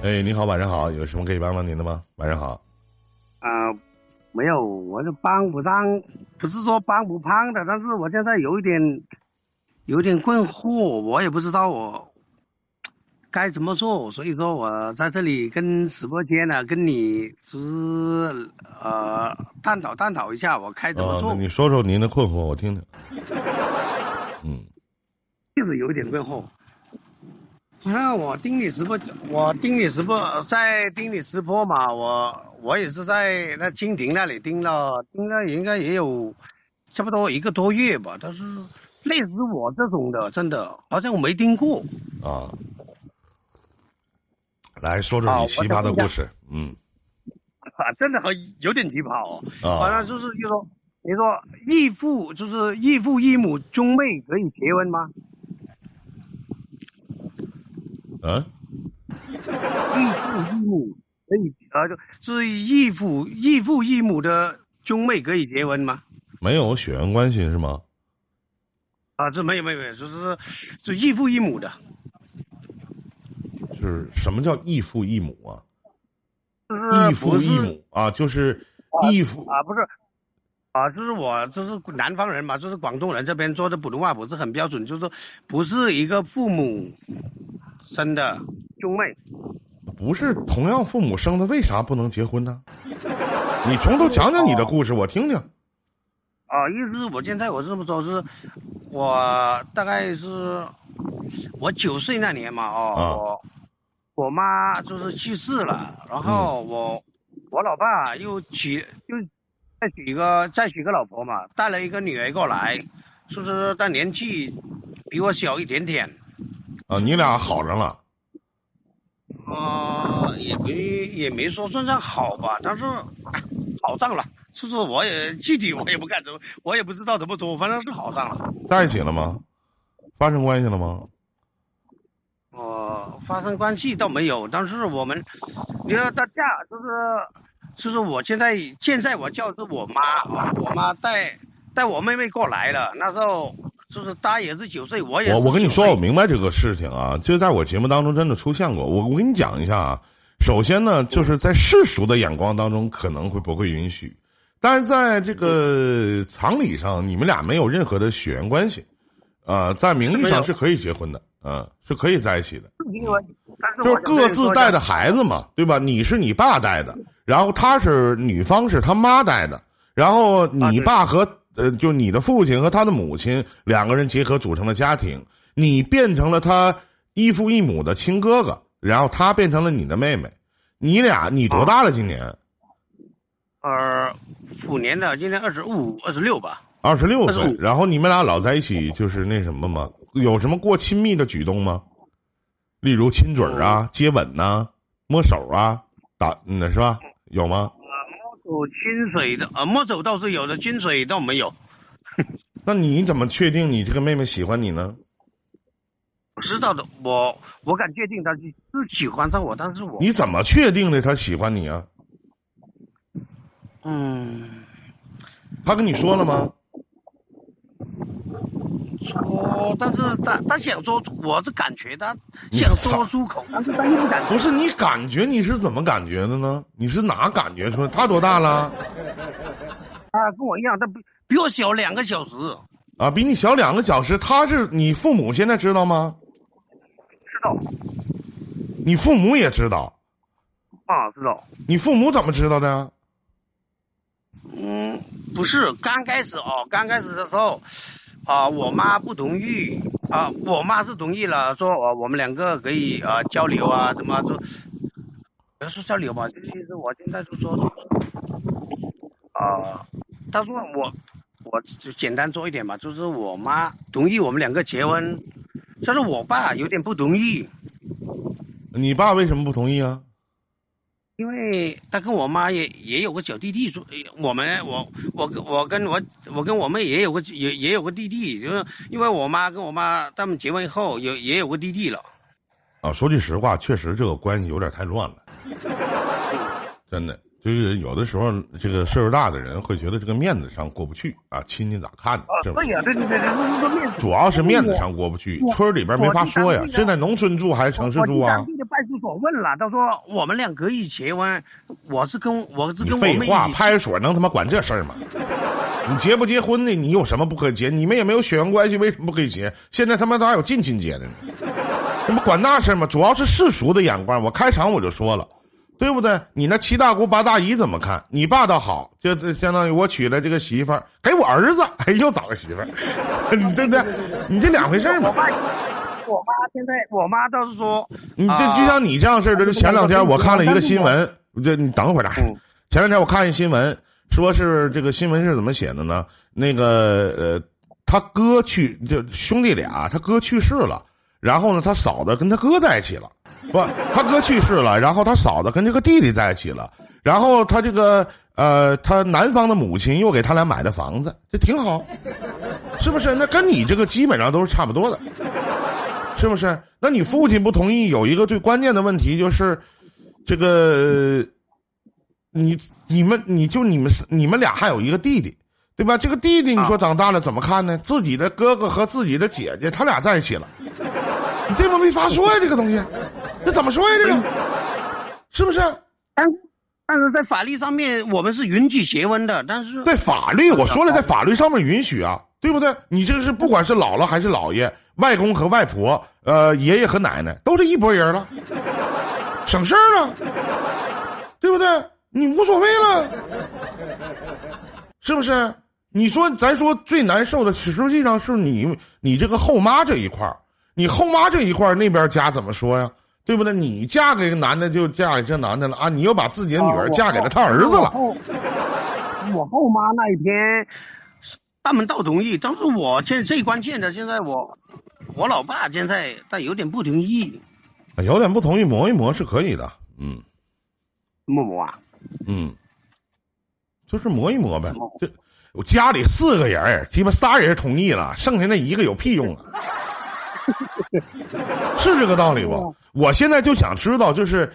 哎，你好，晚上好，有什么可以帮到您的吗？晚上好。啊、没有，我是帮不上，不是说帮不帮的，但是我现在有一点，有点困惑，我也不知道我该怎么做，所以说我在这里跟直播间呢，跟你就是呃探讨探讨一下，我该怎么啊，做那，你说说您的困惑，我听听。嗯，就是有一点困惑。好像我盯你直播，我盯你直播，在盯你直播嘛，我我也是在那蜻蜓那里盯了，盯了应该也有差不多一个多月吧。但是类似我这种的，真的好像我没盯过。啊，来说说你奇葩的故事。嗯，啊，真的很有点奇葩哦。啊反正就是就说，你说异父就是异父异母兄妹可以结婚吗？嗯，异父异母可以啊，就是异父异父异母的兄妹可以结婚吗？没有血缘关系是吗？啊，这没有没有没有，就是就异父异母的，就是什么叫异父异母啊？就是异父异母啊，就是异父啊，不是啊，就是我就是南方人嘛，就是广东人这边说的普通话不是很标准，就是说不是一个父母生的兄妹。不是同样父母生的，为啥不能结婚呢？你从头讲讲你的故事，我听听。啊，意思是我现在我是这么说，是我大概是我九岁那年嘛，哦，啊我我妈就是去世了，然后我、我老爸又娶又再娶一个再娶个老婆嘛，带了一个女儿过来，是不是？但年纪比我小一点点，啊，你俩好上了呃，也没也没说算上好吧，但是哎好上了。就是我也具体我也不敢怎么，我也不知道怎么说，反正是好上了。在一起了吗？发生关系了吗？呃，发生关系倒没有，但是我们，你要他嫁就是就是我现在现在我叫是我妈啊，我妈带带我妹妹过来了，那时候就是大也是九岁，我也我我跟你说，我明白这个事情啊，就在我节目当中真的出现过。我我跟你讲一下啊，首先呢，就是在世俗的眼光当中可能会不会允许，但是在这个常理上，你们俩没有任何的血缘关系，啊、在名义上是可以结婚的，啊、是可以在一起的。就各自带的孩子嘛，对吧？你是你爸带的，然后他是女方是他妈带的，然后你爸和呃，就你的父亲和他的母亲两个人结合组成了家庭，你变成了他异父异母的亲哥哥，然后他变成了你的妹妹，你俩你多大了？今年呃，虎年的，今年二十五、二十六吧。二十六岁然后你们俩老在一起，就是那什么吗？有什么过亲密的举动吗？例如亲嘴啊、接吻呐、摸手啊，打那是吧？有吗？有金水的，呃，摸走倒是有的，金水倒没有。那你怎么确定你这个妹妹喜欢你呢？我知道的，我我敢确定她是是喜欢上我，但是我你怎么确定的她喜欢你啊？嗯，她跟你说了吗？说，但是他他想说，我是感觉他想说出口，但是他又不敢。不是你感觉你是怎么感觉的呢？你是哪感觉出来？他多大了？啊跟我一样，他比比我小两个小时，啊，比你小两个小时。他是你父母现在知道吗？知道你父母也知道。啊，知道。你父母怎么知道的？嗯，不是，刚开始哦，刚开始的时候，啊、我妈不同意，啊、我妈是同意了，说我我们两个可以啊、交流啊，怎么就，不要说交流吧，就其实我现在就说，啊、他说我，我就简单说一点吧，就是我妈同意我们两个结婚，但是我爸有点不同意，你爸为什么不同意啊？因为他跟我妈也也有个小弟弟，说我们我我跟我跟我我跟我妹也有个也也有个弟弟，就是因为我妈跟我妈他们结婚以后有也有个弟弟了，啊，说句实话，确实这个关系有点太乱了，真的。就是有的时候，这个岁数大的人会觉得这个面子上过不去啊，亲戚咋看呢？是吧？对呀，对对对对，就是说面子。主要是面子上过不去，村里边没法说呀我。是在农村住还是城市住啊我当？地的派出所问了，他说我们俩个以结婚，我是跟我是你跟废话，派出所能他妈管这事儿吗？你结不结婚的，你有什么不可以结？你们也没有血缘关系，为什么不可以结？现在他妈咋有近亲结的呢？那不管那事儿吗？主要是世俗的眼光。我开场我就说了，对不对？你那七大姑八大姨怎么看？你爸倒好，就这相当于我娶了这个媳妇儿，给我儿子，哎，又找个媳妇儿，你对不对？你这两回事儿嘛我。爸，我妈现在我妈倒是说，你这啊就像你这样式儿的，就前两天我看了一个新闻，这你等会儿嗯前两天我看一新闻，说是这个新闻是怎么写的呢？那个呃，他哥去就兄弟俩，他哥去世了，然后呢，他嫂子跟他哥在一起了，不，他哥去世了，然后他嫂子跟这个弟弟在一起了，然后他这个呃，他男方的母亲又给他俩买的房子，这挺好，是不是？那跟你这个基本上都是差不多的。是不是？那你父亲不同意，有一个最关键的问题就是，这个，你你们你就你们你们俩还有一个弟弟，对吧？这个弟弟你说长大了怎么看呢？自己的哥哥和自己的姐姐他俩在一起了，你这不没法说呀，这个东西，这怎么说呀？这个是不是？但但是在法律上面我们是允许结婚的，但是在法律，我说了，在法律上面允许啊，对不对？你这是不管是姥姥还是姥爷、外公和外婆，呃，爷爷和奶奶，都是一拨人了，省事儿了，对不对？你无所谓了，是不是？你说，咱说最难受的，实际上是你你这个后妈这一块儿，你后妈这一块儿那边家怎么说呀？对不对？你嫁给个男的就嫁给这男的了啊！你又把自己的女儿嫁给了他儿子了。我后妈那一天，他们倒同意，但是我现在最关键的，现在我我老爸现在他有点不同意，有点不同意，磨一磨是可以的。嗯磨磨啊，嗯，就是磨一磨呗。这我家里四个人，鸡巴仨人同意了，剩下那一个有屁用啊？是这个道理不？我现在就想知道，就是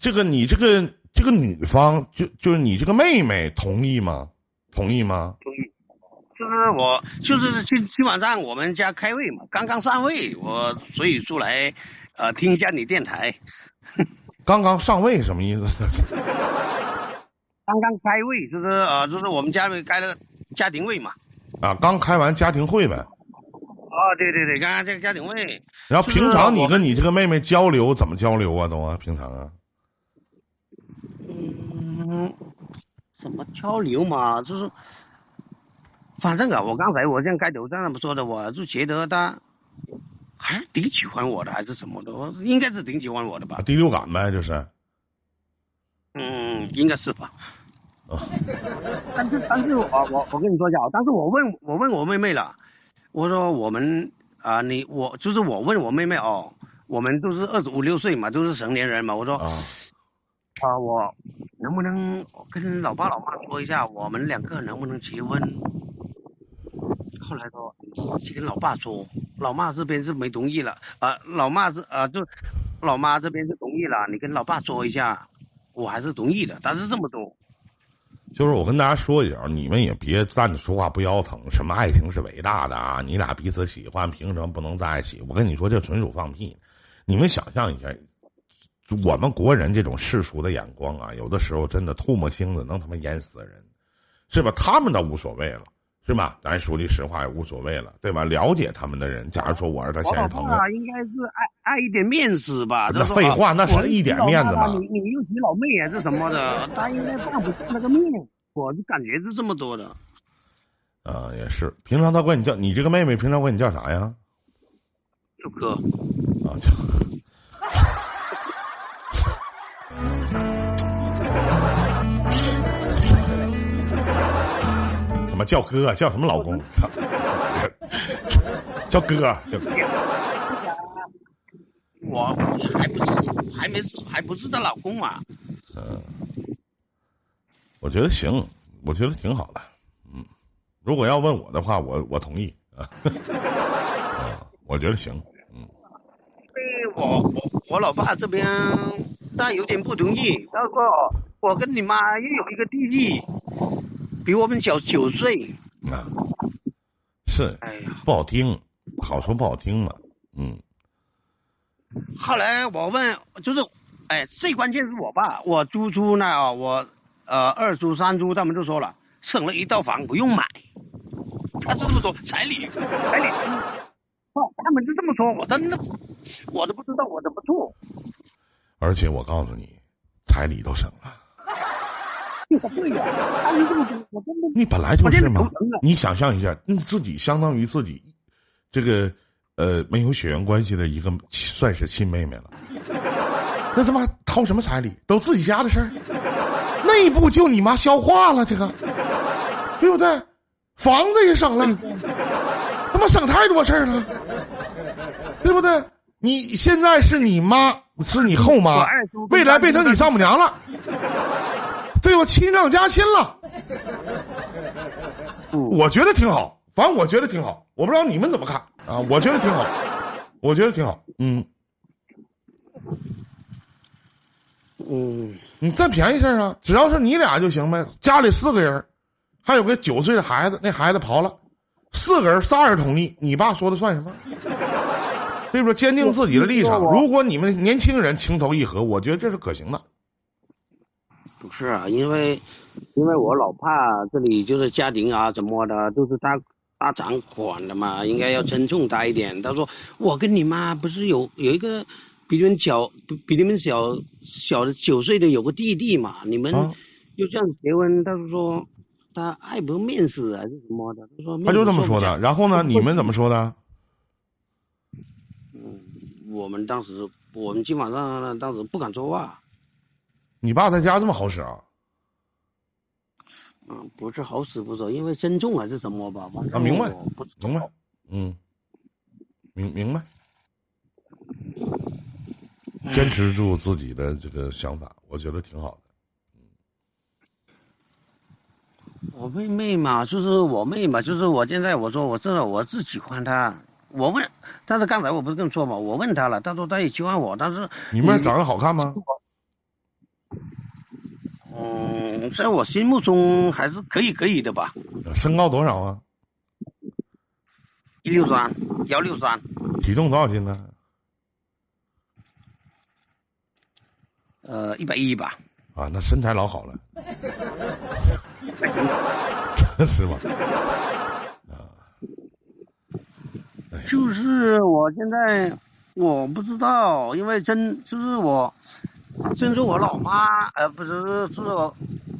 这个你这个这个女方，就就是你这个妹妹同意吗？同意吗？同意。就是我，就是今今晚上我们家开会嘛，刚刚上位，我所以出来，呃，听一下你电台。刚刚上位什么意思？刚刚开胃，就是呃，就是我们家里开了家庭会嘛。啊，刚开完家庭会呗。哦，对对对，刚刚这个家庭会，然后平常你跟你这个妹妹交流怎么交流啊？都啊，平常啊。嗯，怎么交流嘛？就是，反正啊，我刚才我像开头这么说的，我就觉得她还是挺喜欢我的，还是什么的，我应该是挺喜欢我的吧啊，？第六感呗，就是。嗯，应该是吧。啊 但是但是我我我跟你说一下，但是我问我问我妹妹了，我说我们啊、你我就是我问我妹妹哦，我们都是二十五六岁嘛，都是成年人嘛，我说啊，啊，我能不能跟老爸老妈说一下，我们两个能不能结婚？后来说你去跟老爸说，老妈这边是没同意了，啊、老妈是啊、就老妈这边是同意了，你跟老爸说一下，我还是同意的，但是这么多，就是我跟大家说一下，你们也别站着说话不腰疼。什么爱情是伟大的啊？你俩彼此喜欢，凭什么不能在一起？我跟你说，这纯属放屁。你们想象一下，我们国人这种世俗的眼光啊，有的时候真的唾沫星子能他妈淹死人，是吧？他们倒无所谓了，是吧？咱说句实话也无所谓了，对吧？了解他们的人，假如说我是他现实朋友，爸应该是爱爱一点面子吧？那废话那是一点面子嘛你你又提老妹还是什么的，他应该放不下那个面，我就感觉是这么多的。啊，也是。平常他管你叫你这个妹妹，平常管你叫啥呀？就哥，啊，就叫哥？叫什么老公？操 叫哥，叫哥。我还不是还没是还不是她老公啊。嗯？我觉得行，我觉得挺好的。嗯，如果要问我的话，我我同意啊。啊，我觉得行。嗯，因为我我我老爸这边他有点不同意，他说我跟你妈又有一个弟弟，比我们小九岁。啊，是，哎呀，不好听，好说不好听嘛，嗯。后来我问，就是，哎，最关键是我爸，我租出呢，我呃二租三租，他们就说了，省了一套房不用买，他这么说彩礼，彩礼，哦，他们就这么说，我真的，我都不知道我怎么做。而且我告诉你，彩礼都省了。你本来就是嘛，你想象一下，你自己相当于自己，这个呃没有血缘关系的一个算是亲妹妹了。那他妈掏什么彩礼？都自己家的事儿，内部就你妈消化了这个，对不对？房子也省了，他妈省太多事儿了，对不对？你现在是你妈。是你后妈，未来变成你丈母娘了，对我亲上加亲了。我觉得挺好，反正我觉得挺好，我不知道你们怎么看啊？我觉得挺好，我觉得挺好。嗯，嗯，你占便宜事儿啊？只要是你俩就行呗。家里四个人，还有个九岁的孩子，那孩子跑了，四个人仨人同意，你爸说的算什么？所以说，坚定自己的立场。如果你们年轻人情投意合，我觉得这是可行的。不是啊，因为因为我老怕这里就是家庭啊，怎么的都是大大掌管的嘛，应该要尊重他一点。他说：“我跟你妈不是有有一个比你们小比你们小小的九岁的有个弟弟嘛？你们就这样结婚，他说他爱不面子还是什么的？他说他就这么说的。然后呢，你们怎么说的？”嗯我们当时，我们今晚上当时不敢说话。你爸在家这么好使啊？嗯，不是好使不是，因为尊重还是什么吧？啊，明白，明白，嗯，明明白。坚持住自己的这个想法，我觉得挺好的。我妹妹嘛，就是我妹嘛，就是我现在我说我知道我是喜欢她。我问，但是刚才我不是跟你说嘛？我问她了，她说她也喜欢我，但是你妹长得好看吗？嗯，在我心目中还是可以可以的吧。身高多少啊？一六三，幺六三。体重多少斤呢？呃，一百一吧。啊，那身材老好了。是吗？就是我现在我不知道，因为真就是我，真是我老妈，呃，不是，是我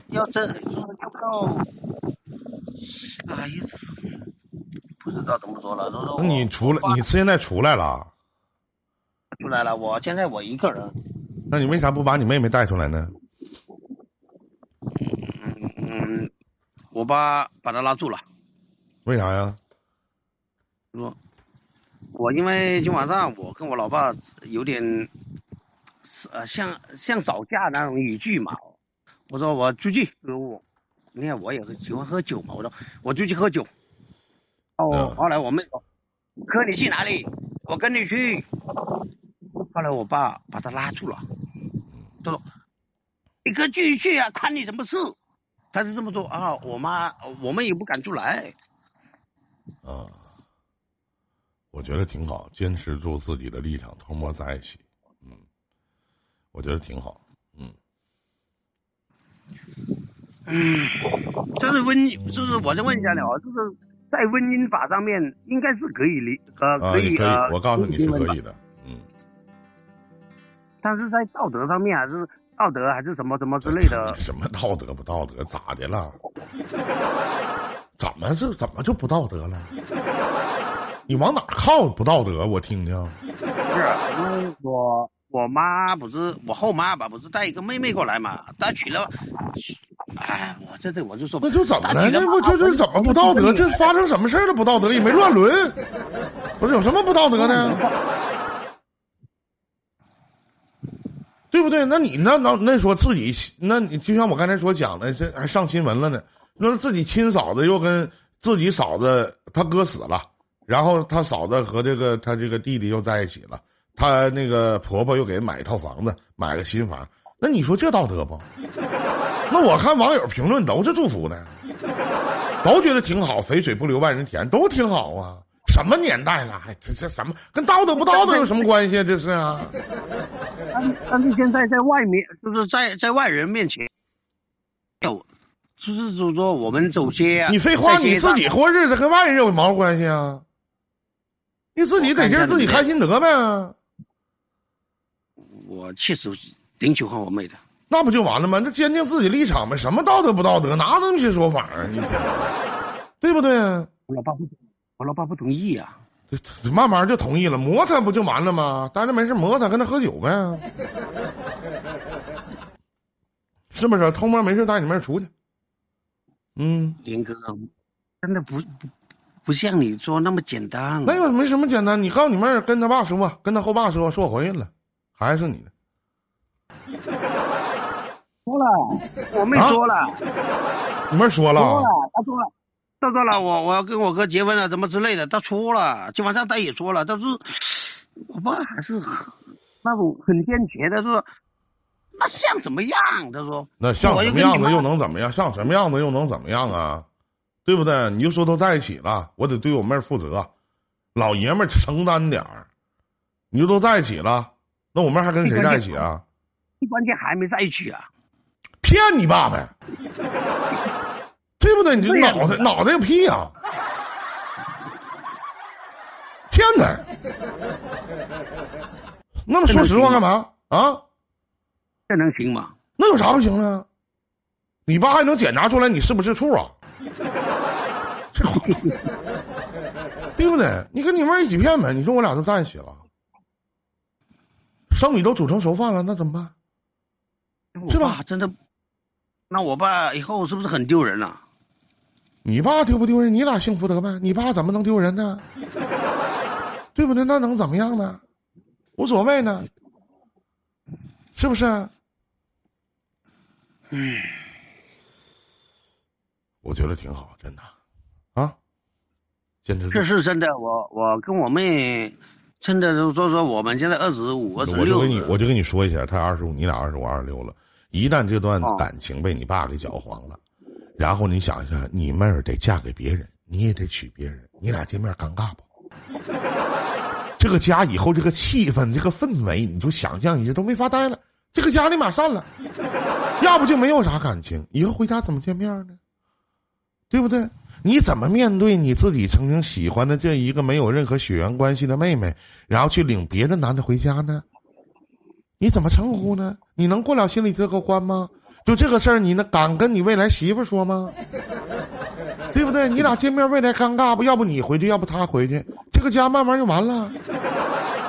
要真就是要到，哎呀，不知道怎么说了，就是那你出来，你现在出来了？出来了，我现在我一个人。那你为啥不把你妹妹带出来呢？嗯嗯，我爸把她拉住了。为啥呀？说。我因为今晚上我跟我老爸有点，呃，像像吵架那种语句嘛。我说我出去，我，你看我也喜欢喝酒嘛。我说我出去喝酒。哦，后来我妹说，哥你去哪里？我跟你去。后来我爸把他拉住了，他说，你哥继续去啊，关你什么事？他是这么说啊。我妈我们也不敢出来。啊。我觉得挺好，坚持住自己的立场，同谋在一起，嗯，我觉得挺好，嗯。嗯，就是温，就是我再问一下你啊，就是在婚姻法上面应该是可以离，呃，可以，可以，我告诉你是可以的，嗯。但是在道德上面还是道德还是什么什么之类的？什么道德不道德？咋的了？怎么是怎么就不道德了？你往哪靠？不道德，我听听。不是，因为我我妈不是我后妈吧，不是带一个妹妹过来嘛？她娶了，哎，我这这我就说，那就怎么了？那不这这怎么不道德？这发生什么事了？不道德也没乱伦，不是有什么不道德呢？对不对？那你那那那说自己，那你就像我刚才所讲的，这还上新闻了呢。那自己亲嫂子又跟自己嫂子他哥死了。然后他嫂子和这个他这个弟弟又在一起了，他那个婆婆又给买一套房子，买个新房，那你说这道德不？那我看网友评论都是祝福的，都觉得挺好，肥水不流外人田，都挺好啊。什么年代了？还这这什么跟道德不道德有什么关系？这是啊。但但是现在在外面，就是在在外人面前，有，就是就是说我们走街啊。你废话，你自己过日子跟外人有毛关系啊？你自己得劲儿，自己开心得呗。我确实挺喜欢我妹的。那不就完了吗？这坚定自己立场呗，什么道德不道德，哪有那么些说法啊？你对不对？我老爸不，我老爸不同意啊。这这慢慢就同意了，磨他不就完了吗？待着没事磨他，跟他喝酒呗，是不是？偷摸没事带你妹出去，嗯，林哥，真的不不不像你说那么简单。那有没什么简单？你告诉你妹儿，跟他爸说，跟他后爸说，说我怀孕了，孩子是你的。说了，我妹说了，你妹说了啊说了，她说了，她说了，我我要跟我哥结婚了，怎么之类的，她说了，今晚上她也说了，但是我爸还是很那种很坚决的说，那像什么样？他说，那像什么样子又能怎么样？像什么样子又能怎么样啊？对不对？你就说都在一起了，我得对我妹儿负责，老爷们儿承担点儿。你就都在一起了，那我妹儿还跟谁在一起啊？关键还没在一起啊。骗你爸呗，对不对？你这脑袋脑袋有屁呀、骗他！那么说实话干嘛啊？这能行吗？那有啥不行的？你爸还能检查出来你是不是处啊？这话，对不对？你跟你妹一起骗呗？你说我俩都在一起了，生米都煮成熟饭了，那怎么办？是吧真的，那我爸以后是不是很丢人啊？你爸丢不丢人？你俩幸福得呗？你爸怎么能丢人呢？对不对？那能怎么样呢？无所谓呢，是不是？嗯，我觉得挺好，真的，啊，坚持这。是真的。我我跟我妹真的都说说，我们现在二十五、二十六我就跟你，我就跟你说一下，他二十五，你俩二十五、二十六了。一旦这段哦感情被你爸给搅黄了，然后你想一下，你妹儿得嫁给别人，你也得娶别人，你俩见面尴尬不？这个家以后这个气氛、这个氛围，你就想象一下都没法待了，这个家立马散了，要不就没有啥感情，以后回家怎么见面呢？对不对？你怎么面对你自己曾经喜欢的这一个没有任何血缘关系的妹妹，然后去领别的男的回家呢？你怎么称呼呢？你能过了心里这个关吗？就这个事儿，你能敢跟你未来媳妇说吗？对不对？你俩见面未来尴尬不？要不你回去，要不他回去，这个家慢慢就完了，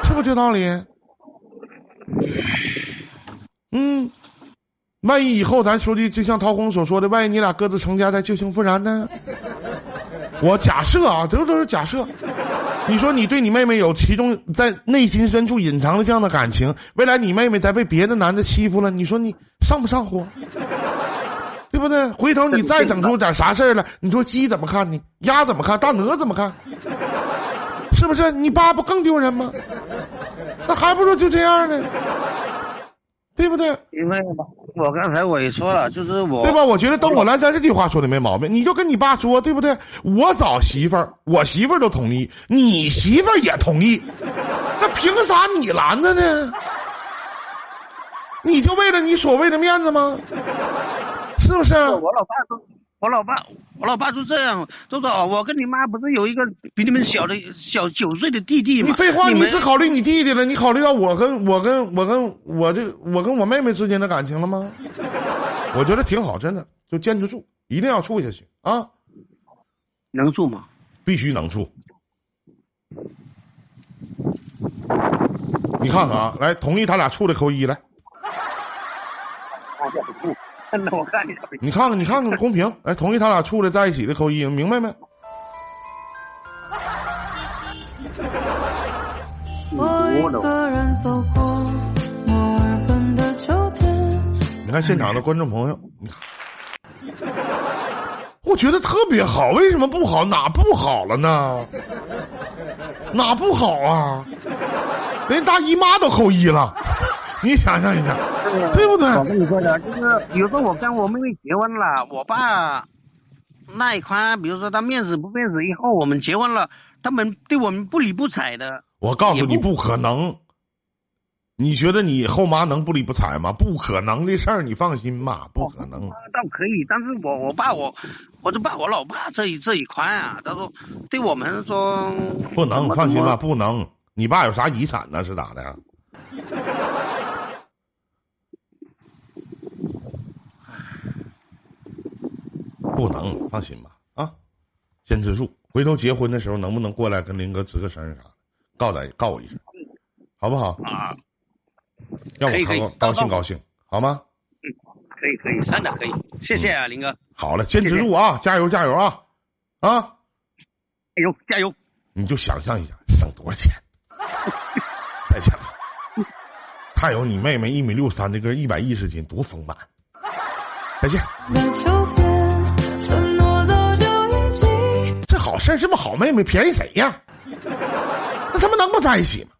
是不是这道理？嗯，万一以后咱说的就像陶虹所说的，万一你俩各自成家，再旧情复燃呢？我假设啊，这都是假设。你说你对你妹妹有其中在内心深处隐藏了这样的感情，未来你妹妹再被别的男的欺负了，你说你上不上火？对不对？回头你再整出点啥事儿来，你说鸡怎么看呢？鸭怎么看？大鹅怎么看？是不是？你爸不更丢人吗？那还不如就这样呢，对不对？因为我刚才我也说了，就是我对吧？我觉得灯火阑珊这句话说的没毛病，你就跟你爸说，对不对？我找媳妇儿，我媳妇儿都同意，你媳妇儿也同意，那凭啥你拦着呢？你就为了你所谓的面子吗？是不是？我老爸说，我老爸，我老爸就这样，都说哦，我跟你妈不是有一个比你们小的小九岁的弟弟吗？你废话，你们只考虑你弟弟了，你考虑到我跟我跟我跟我这我跟我妹妹之间的感情了吗？我觉得挺好，真的，就坚持住，一定要处下去啊！能处吗？必须能处。你看看啊，来同意他俩处的扣一来，看一下不住，真的我看一下。你看看你看看公屏，哎同意他俩处的在一起的扣一，明白没？我一个人走过墨尔本的秋天。你看现场的观众朋友，你看，我觉得特别好，为什么不好？哪不好了呢？哪不好啊？连大姨妈都扣一了，你想象一下，对不对？我跟你说的，就是比如说我跟我妹妹结婚了，我爸那一块，比如说他面子不面子，以后我们结婚了，他们对我们不理不睬的。我告诉你，不不可能。你觉得你后妈能不理不睬吗？不可能的事儿，你放心吧，不可能。倒可以，但是我我爸我我就爸我老爸这一这一块啊，他说对我们说不能，放心吧，不能。你爸有啥遗产呢？是咋的？不能，放心吧，啊，坚持住。回头结婚的时候，能不能过来跟林哥吱个声儿啥的？告咱告我一声，好不好？啊，让我可以可以高高兴高兴，好吗？嗯可以可以，真的可以，谢谢啊，林哥，好了，坚持住啊，加油加油啊，啊！加油加油，你就想象一下，省多少钱？太钱了！还有你妹妹一米六三的个一百一十斤，多丰满！再见。事儿，这么好妹妹便宜谁呀？那他们能不在一起吗？